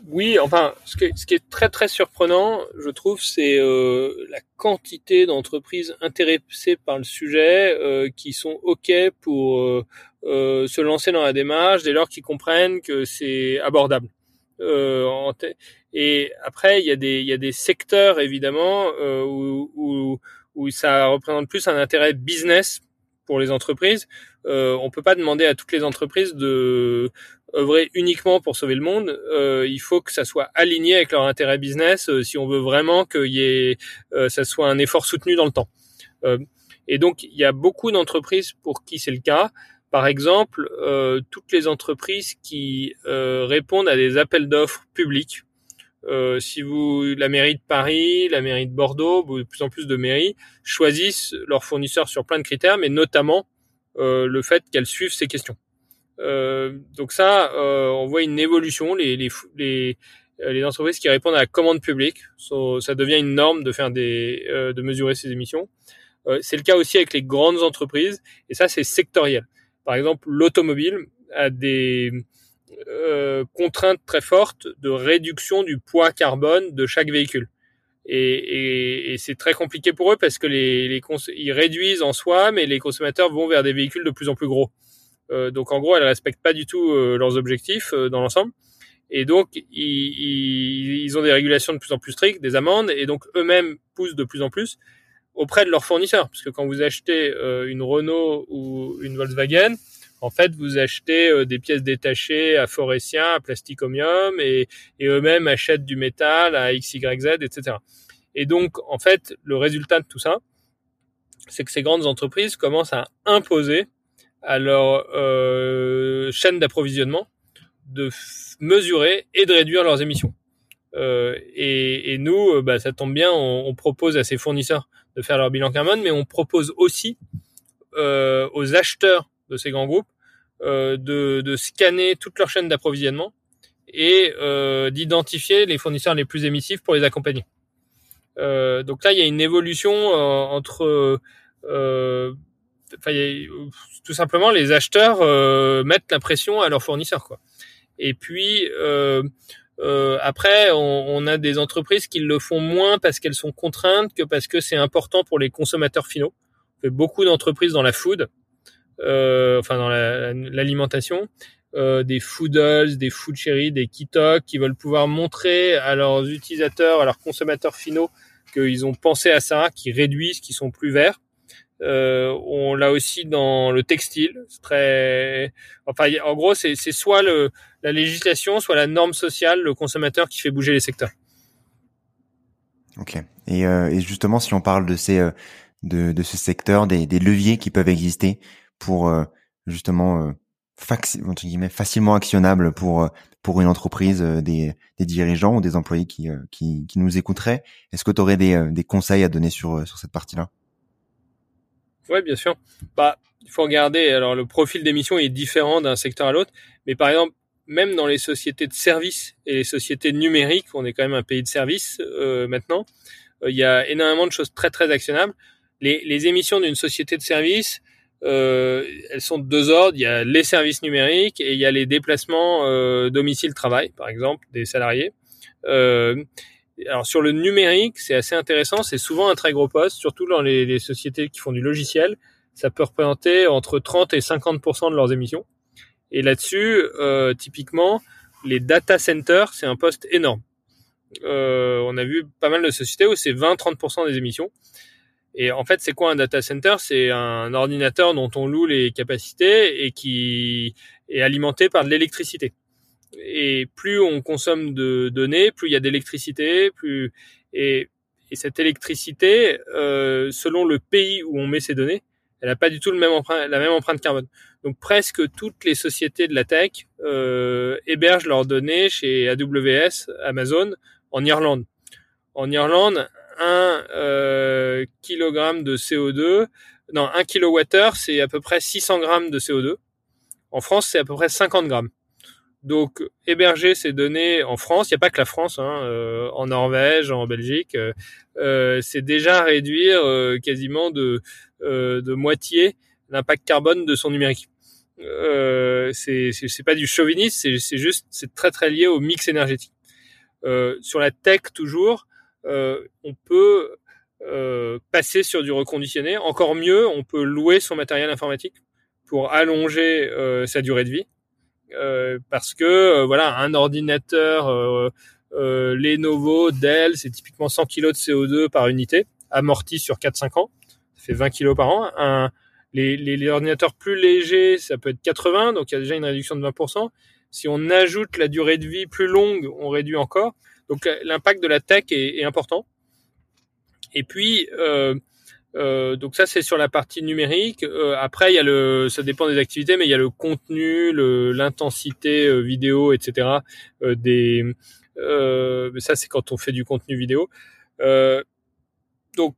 oui, enfin, ce ce qui, est, très très surprenant, je trouve, c'est euh, la quantité d'entreprises intéressées par le sujet euh, qui sont ok pour euh, euh se lancer dans la démarche dès lors qu'ils comprennent que c'est abordable. Euh, et après, il y a des il y a des secteurs évidemment où, où, où ça représente plus un intérêt business pour les entreprises. Euh, on peut pas demander à toutes les entreprises de œuvrer uniquement pour sauver le monde, euh, il faut que ça soit aligné avec leur intérêt business euh, si on veut vraiment que y ait, euh, ça soit un effort soutenu dans le temps. Euh, et donc, il y a beaucoup d'entreprises pour qui c'est le cas. Par exemple, toutes les entreprises qui répondent à des appels d'offres publics. si vous, la mairie de Paris, la mairie de Bordeaux, de plus en plus de mairies choisissent leurs fournisseurs sur plein de critères, mais notamment le fait qu'elles suivent ces questions. Euh, donc ça, euh, on voit une évolution. Les, les, les, euh, les, entreprises qui répondent à la commande publique, ça devient une norme de faire des, de mesurer ces émissions. c'est le cas aussi avec les grandes entreprises, et ça c'est sectoriel. Par exemple, l'automobile a des contraintes très fortes de réduction du poids carbone de chaque véhicule. Et, et, et c'est très compliqué pour eux parce que les, les ils réduisent en soi, mais les consommateurs vont vers des véhicules de plus en plus gros. Euh, donc en gros, elles respectent pas du tout euh, leurs objectifs euh, dans l'ensemble. Et donc, ils, ils, ont des régulations de plus en plus strictes, des amendes, et donc eux-mêmes poussent de plus en plus auprès de leurs fournisseurs. Parce que quand vous achetez une Renault ou une Volkswagen, en fait, vous achetez des pièces détachées à Forestia, à Plasticomium, et, et eux-mêmes achètent du métal à XYZ, etc. Et donc, en fait, le résultat de tout ça, c'est que ces grandes entreprises commencent à imposer à leur euh, chaîne d'approvisionnement de mesurer et de réduire leurs émissions. et, et, nous, bah, ça tombe bien, on, on, propose à ces fournisseurs de faire leur bilan carbone, mais on propose aussi aux acheteurs de ces grands groupes de, de, scanner toute leur chaîne d'approvisionnement et d'identifier les fournisseurs les plus émissifs pour les accompagner. Euh, donc là, il y a une évolution euh, entre, euh, enfin, tout simplement, les acheteurs mettent la pression à leurs fournisseurs, quoi. Et puis après, on, on, a des entreprises qui le font moins parce qu'elles sont contraintes que parce que c'est important pour les consommateurs finaux. On fait beaucoup d'entreprises dans la food, euh, enfin dans l'alimentation, euh, des Foodles, des Food Cherry, des Kitok, qui veulent pouvoir montrer à leurs utilisateurs, à leurs consommateurs finaux, qu'ils ont pensé à ça, qui réduisent, qui sont plus verts. Euh, on l'a aussi dans le textile. très, enfin, en gros, c'est soit le, la législation, soit la norme sociale, le consommateur qui fait bouger les secteurs. Ok. Et, euh, et justement, si on parle de ces, euh, de, de ce secteur, des, des leviers qui peuvent exister pour euh, justement facilement actionnable pour euh, pour une entreprise, euh, des, des dirigeants ou des employés qui, euh, qui, qui nous écouteraient. Est-ce que tu aurais des, des conseils à donner sur sur cette partie-là? Oui, bien sûr. Bah, il faut regarder. Alors, le profil d'émission est différent d'un secteur à l'autre, mais par exemple, même dans les sociétés de services et les sociétés numériques, on est quand même un pays de services euh, maintenant. Il y a énormément de choses très très actionnables. Les, les émissions d'une société de services, euh, elles sont de deux ordres. Il y a les services numériques et il y a les déplacements euh, domicile-travail, par exemple, des salariés. Alors sur le numérique, c'est assez intéressant. C'est souvent un très gros poste, surtout dans les, les, sociétés qui font du logiciel. Ça peut représenter entre 30 et 50% de leurs émissions. Et là-dessus, euh, typiquement, les data centers, c'est un poste énorme. Euh, on a vu pas mal de sociétés où c'est 20-30% des émissions. Et en fait, c'est quoi un data center? C'est un ordinateur dont on loue les capacités et qui est alimenté par de l'électricité. Et plus on consomme de données, plus il y a d'électricité, plus et, et, cette électricité, euh, selon le pays où on met ces données, elle n'a pas du tout le même la même empreinte carbone. Donc presque toutes les sociétés de la tech euh, hébergent leurs données chez AWS, Amazon, en Irlande. En Irlande, 1 euh, kg de CO2, non, 1 kWh, c'est à peu près 600 grammes de CO2. En France, c'est à peu près 50 grammes. Donc, héberger ces données en France, il n'y a pas que la France, hein, euh, en Norvège, en Belgique, euh, euh c'est déjà réduire euh, quasiment de, euh, de moitié l'impact carbone de son numérique. Euh, c'est pas du chauvinisme, c'est juste, c'est très très lié au mix énergétique. sur la tech toujours, euh, on peut euh, passer sur du reconditionné. Encore mieux, on peut louer son matériel informatique pour allonger euh, sa durée de vie. Parce que voilà, un ordinateur Lenovo, Dell, c'est typiquement 100 kg de CO2 par unité, amorti sur 4-5 ans. Ça fait 20 kg par an. Un, les, les, les, ordinateurs plus légers, ça peut être 80, donc il y a déjà une réduction de 20%. Si on ajoute la durée de vie plus longue, on réduit encore. Donc l'impact de la tech est, est, important. Et puis euh, euh, donc ça c'est sur la partie numérique. Euh, après il y a le, ça dépend des activités, mais il y a le contenu, l'intensité euh, vidéo, etc. Euh, des, ça c'est quand on fait du contenu vidéo. donc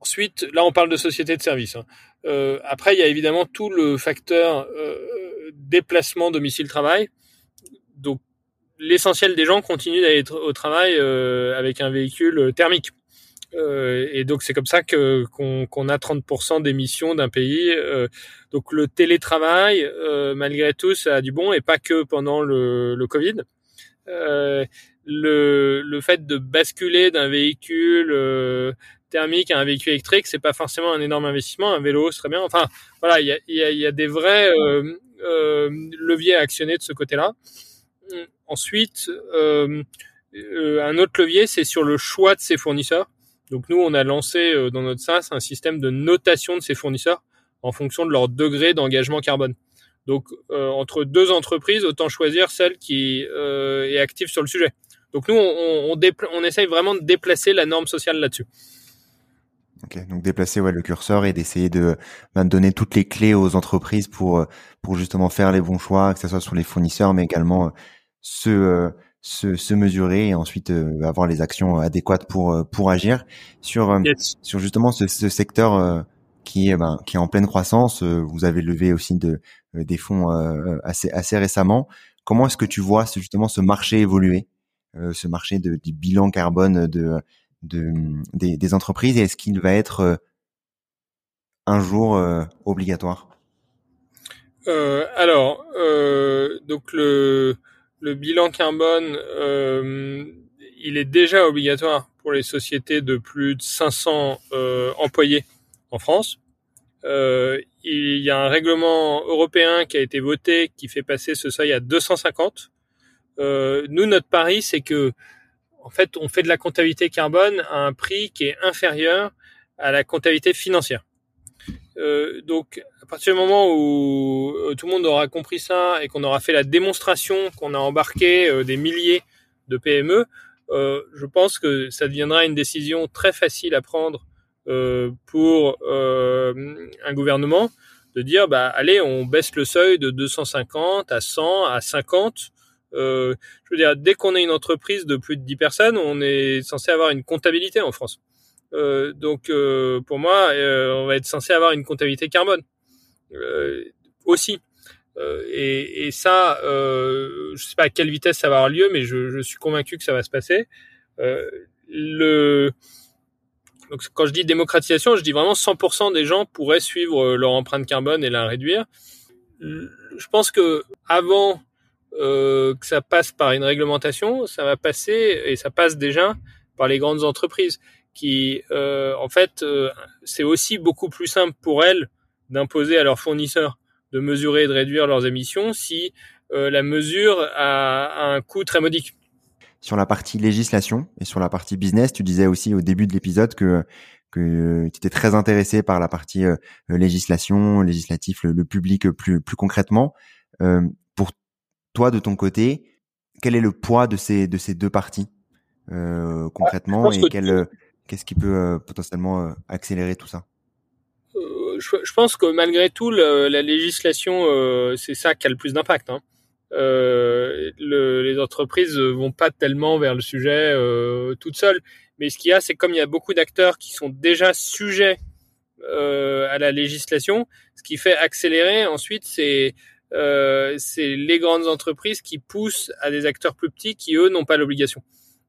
ensuite là on parle de société de service. Hein. après il y a évidemment tout le facteur déplacement domicile travail. Donc l'essentiel des gens continuent d'aller au travail euh, avec un véhicule thermique. Euh, et donc c'est comme ça que qu'on a 30% d'émissions d'un pays. Euh, donc le télétravail, euh, malgré tout, ça a du bon et pas que pendant le, le Covid. Euh, le, le fait de basculer d'un véhicule thermique à un véhicule électrique, c'est pas forcément un énorme investissement. Un vélo serait bien. Enfin voilà, il y a, y, a, y a, des vrais leviers à actionner de ce côté-là. Ensuite, euh, euh, un autre levier, c'est sur le choix de ses fournisseurs. Donc nous, on a lancé euh, dans notre SaaS un système de notation de ses fournisseurs en fonction de leur degré d'engagement carbone. Donc entre deux entreprises, autant choisir celle qui est active sur le sujet. Donc nous, on, on, essaye vraiment de déplacer la norme sociale là-dessus. Ok, donc déplacer ouais, le curseur et d'essayer de, ben, donner toutes les clés aux entreprises pour pour justement faire les bons choix, que ce soit sur les fournisseurs, mais également ceux, euh, se, se mesurer et ensuite avoir les actions adéquates pour pour agir sur sur justement ce, ce secteur qui est ben, qui est en pleine croissance. Vous avez levé aussi de des fonds assez assez récemment. Comment est-ce que tu vois justement ce marché évoluer, ce marché de, du bilan carbone de de des, des entreprises? Et est-ce qu'il va être un jour obligatoire? Euh, alors, euh, donc le, le bilan carbone, euh, il est déjà obligatoire pour les sociétés de plus de 500 euh, employés en France. Euh, il y a un règlement européen qui a été voté qui fait passer ce seuil à 250. Euh, nous, notre pari, c'est que en fait, on fait de la comptabilité carbone à un prix qui est inférieur à la comptabilité financière. Euh, donc, à partir du moment où euh, tout le monde aura compris ça et qu'on aura fait la démonstration qu'on a embarqué euh, des milliers de PME, je pense que ça deviendra une décision très facile à prendre pour un gouvernement de dire bah allez on baisse le seuil de 250 à 100 à 50 je veux dire dès qu'on est une entreprise de plus de 10 personnes on est censé avoir une comptabilité en France. Euh, donc euh, pour moi, euh, on va être censé avoir une comptabilité carbone aussi. Et, et, ça, je sais pas à quelle vitesse ça va avoir lieu, mais je, suis convaincu que ça va se passer. donc quand je dis démocratisation, je dis vraiment 100% des gens pourraient suivre leur empreinte carbone et la réduire. Je pense que avant euh, que ça passe par une réglementation, ça va passer et ça passe déjà par les grandes entreprises qui, euh, en fait, euh, c'est aussi beaucoup plus simple pour elles d'imposer à leurs fournisseurs de mesurer et de réduire leurs émissions si euh, la mesure a, un coût très modique. Sur la partie législation et sur la partie business, tu disais aussi au début de l'épisode que que tu étais très intéressé par la partie législation, législatif, le, public plus plus concrètement. pour toi, de ton côté, quel est le poids de ces de ces deux parties concrètement et quel Qu'est-ce qui peut euh, potentiellement euh, accélérer tout ça? Euh, je, pense que malgré tout, la législation, c'est ça qui a le plus d'impact. Hein. Le, les entreprises vont pas tellement vers le sujet toutes seules. Mais ce qu'il y a, c'est comme il y a beaucoup d'acteurs qui sont déjà sujets à la législation, ce qui fait accélérer ensuite, c'est les grandes entreprises qui poussent à des acteurs plus petits qui, eux, n'ont pas l'obligation.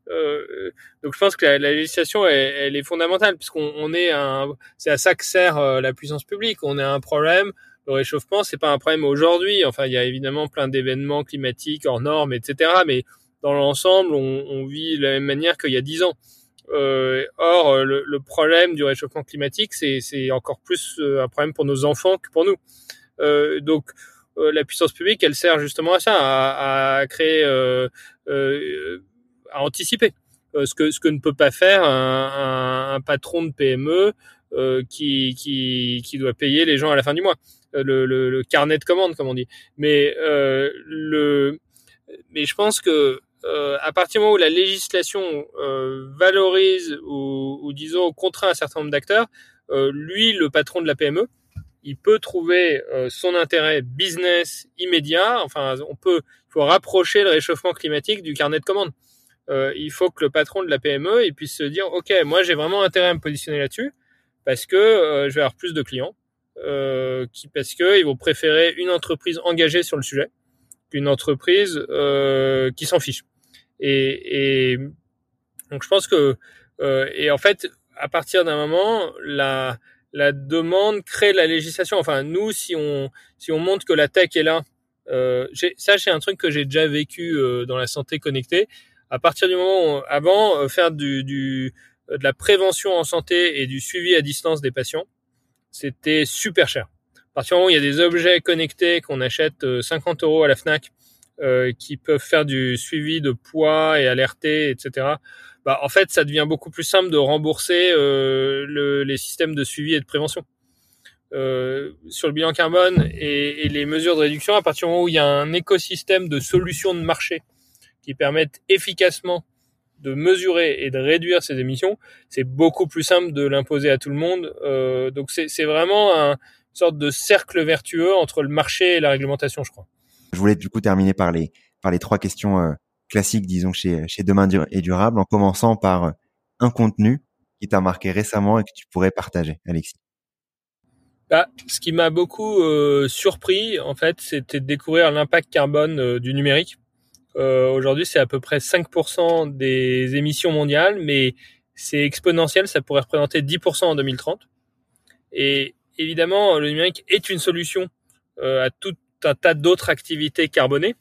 Euh, donc je pense que la, législation elle, est fondamentale puisqu'on on est un, c'est à ça que sert euh, la puissance publique. On a un problème. Le réchauffement, c'est pas un problème aujourd'hui. Enfin, il y a évidemment plein d'événements climatiques hors normes, etc. Mais dans l'ensemble, on, on, vit de la même manière qu'il y a dix ans. Euh, or, le, le, problème du réchauffement climatique, c'est, c'est encore plus euh, un problème pour nos enfants que pour nous. Euh, donc, la puissance publique, elle sert justement à ça, à, à créer à anticiper. Euh, ce que ce que ne peut pas faire un, patron de PME euh, qui, qui doit payer les gens à la fin du mois. Euh, le, le, carnet de commandes, comme on dit. Mais le mais je pense que à partir du moment où la législation valorise ou, ou, disons contraint un certain nombre d'acteurs, lui, le patron de la PME, il peut trouver son intérêt business immédiat. Enfin, on peut, il faut rapprocher le réchauffement climatique du carnet de commandes euh, il faut que le patron de la PME il puisse se dire ok moi j'ai vraiment intérêt à me positionner là-dessus parce que euh, je vais avoir plus de clients euh, qui parce que ils vont préférer une entreprise engagée sur le sujet qu'une entreprise euh, qui s'en fiche. Et, et, donc je pense que euh, et en fait à partir d'un moment la la demande crée la législation. Enfin nous si on si on montre que la tech est là euh, ça c'est un truc que j'ai déjà vécu dans la santé connectée à partir du moment où, avant, euh, faire du, du, de la prévention en santé et du suivi à distance des patients, c'était super cher. À partir du moment où il y a des objets connectés qu'on achète 50 euh, euros à la Fnac, euh, qui peuvent faire du suivi de poids et alerter, etc. Bah, en fait, ça devient beaucoup plus simple de rembourser euh, le, les systèmes de suivi et de prévention. Euh, sur le bilan carbone et, et, les mesures de réduction, à partir du moment où il y a un écosystème de solutions de marché qui permettent efficacement de mesurer et de réduire ces émissions, c'est beaucoup plus simple de l'imposer à tout le monde. Euh, donc c'est vraiment un, une sorte de cercle vertueux entre le marché et la réglementation, je crois. Je voulais du coup terminer par les par les trois questions euh, classique, disons, chez, chez Demain et Durable, en commençant par un contenu qui t'a marqué récemment et que tu pourrais partager, Alexis bah, ce qui m'a beaucoup euh, surpris, en fait, c'était de découvrir l'impact carbone euh, du numérique. Euh, Aujourd'hui, c'est à peu près 5% des émissions mondiales, mais c'est exponentiel, ça pourrait représenter 10% en 2030. Et évidemment, le numérique est une solution euh, à tout un tas d'autres activités carbonées.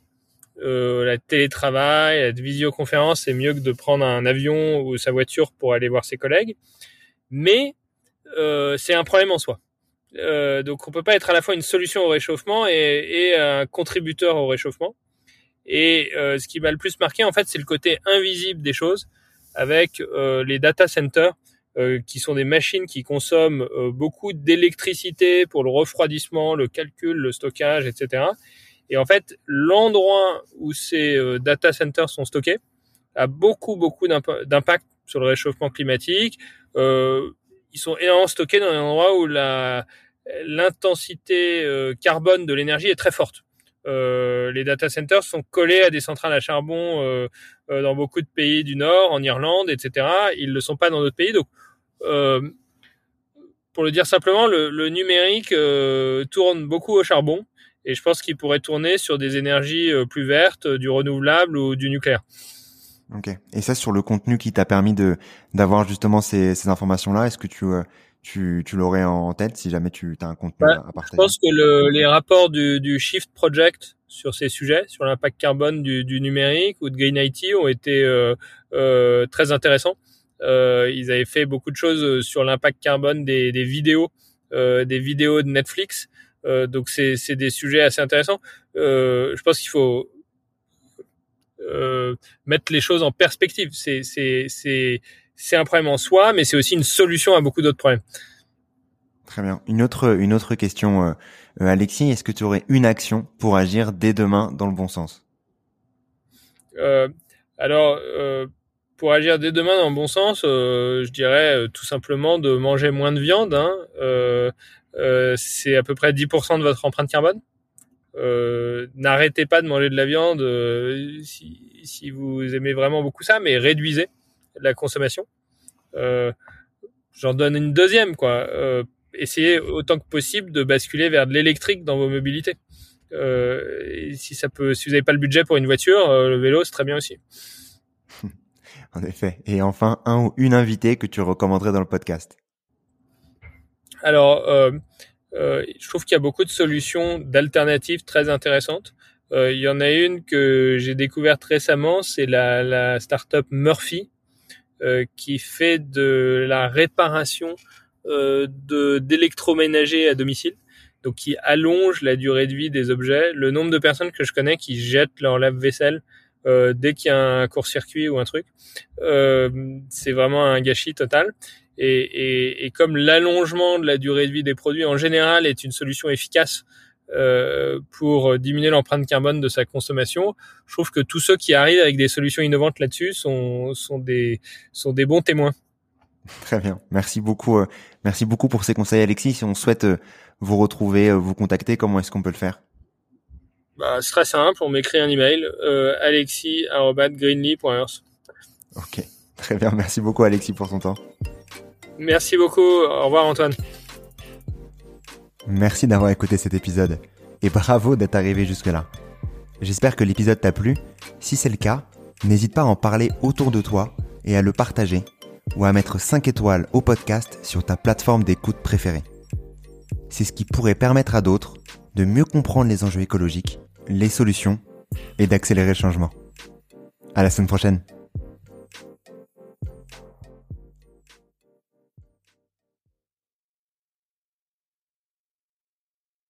Euh, la télétravail, la visioconférence, c'est mieux que de prendre un avion ou sa voiture pour aller voir ses collègues. Mais euh, c'est un problème en soi. Donc on peut pas être à la fois une solution au réchauffement et un contributeur au réchauffement. Et euh, ce qui m'a le plus marqué, en fait, c'est le côté invisible des choses avec euh, les data centers, euh, qui sont des machines qui consomment euh, beaucoup d'électricité pour le refroidissement, le calcul, le stockage, etc. Et en fait, l'endroit où ces data centers sont stockés a beaucoup, beaucoup d'impact sur le réchauffement climatique. Euh, ils sont énormément stockés dans un endroit où la l'intensité euh, carbone de l'énergie est très forte. Euh, les data centers sont collés à des centrales à charbon euh, euh, dans beaucoup de pays du Nord, en Irlande, etc. Ils ne le sont pas dans d'autres pays. Donc, pour le dire simplement, le, numérique tourne beaucoup au charbon et je pense qu'il pourrait tourner sur des énergies plus vertes, du renouvelable ou du nucléaire. Ok. Et ça, sur le contenu qui t'a permis d'avoir justement ces informations-là, est-ce que tu tu, tu l'aurais en tête si jamais tu as un contenu à partager Je pense que le, les rapports du, du, Shift Project sur ces sujets, sur l'impact carbone du, du, numérique ou de Green IT ont été euh, euh, très intéressants. Euh, ils avaient fait beaucoup de choses sur l'impact carbone des, des vidéos, des vidéos de Netflix. Donc c'est des sujets assez intéressants. Je pense qu'il faut mettre les choses en perspective. C'est c'est un problème en soi, mais c'est aussi une solution à beaucoup d'autres problèmes. Très bien. Une autre, une autre question, euh, euh Alexis. Est-ce que tu aurais une action pour agir dès demain dans le bon sens? Euh, Alors, pour agir dès demain dans le bon sens, je dirais tout simplement de manger moins de viande. Hein. c'est à peu près 10% de votre empreinte carbone. N'arrêtez pas de manger de la viande si, si vous aimez vraiment beaucoup ça, mais réduisez la consommation. Euh, J'en donne une deuxième, quoi. Euh, essayez autant que possible de basculer vers de l'électrique dans vos mobilités. Euh, si ça peut, si vous n'avez pas le budget pour une voiture, le vélo c'est très bien aussi. <laughs> en effet. Et enfin, un ou une invitée que tu recommanderais dans le podcast. Alors, euh, euh, je trouve qu'il y a beaucoup de solutions d'alternatives très intéressantes. Euh, il y en a une que j'ai découverte récemment, c'est la, la startup Murphy, qui fait de la réparation euh, de d'électroménager à domicile, donc qui allonge la durée de vie des objets. Le nombre de personnes que je connais qui jettent leur lave-vaisselle euh, dès qu'il y a un court-circuit ou un truc, euh, c'est vraiment un gâchis total. Et, et, et comme l'allongement de la durée de vie des produits en général est une solution efficace euh, pour diminuer l'empreinte carbone de sa consommation. Je trouve que tous ceux qui arrivent avec des solutions innovantes là-dessus sont, sont, des, sont des bons témoins. Très bien. Merci beaucoup. Euh, merci beaucoup pour ces conseils, Alexis. Si on souhaite euh, vous retrouver, vous contacter, comment est-ce qu'on peut le faire? Bah, C'est très simple. On m'écrit un email euh, alexis@greenly.earth. Ok. Très bien. Merci beaucoup, Alexis, pour ton temps. Merci beaucoup. Au revoir, Antoine. Merci d'avoir écouté cet épisode et bravo d'être arrivé jusque-là. J'espère que l'épisode t'a plu. Si c'est le cas, n'hésite pas à en parler autour de toi et à le partager ou à mettre 5 étoiles au podcast sur ta plateforme d'écoute préférée. C'est ce qui pourrait permettre à d'autres de mieux comprendre les enjeux écologiques, les solutions et d'accélérer le changement. À la semaine prochaine.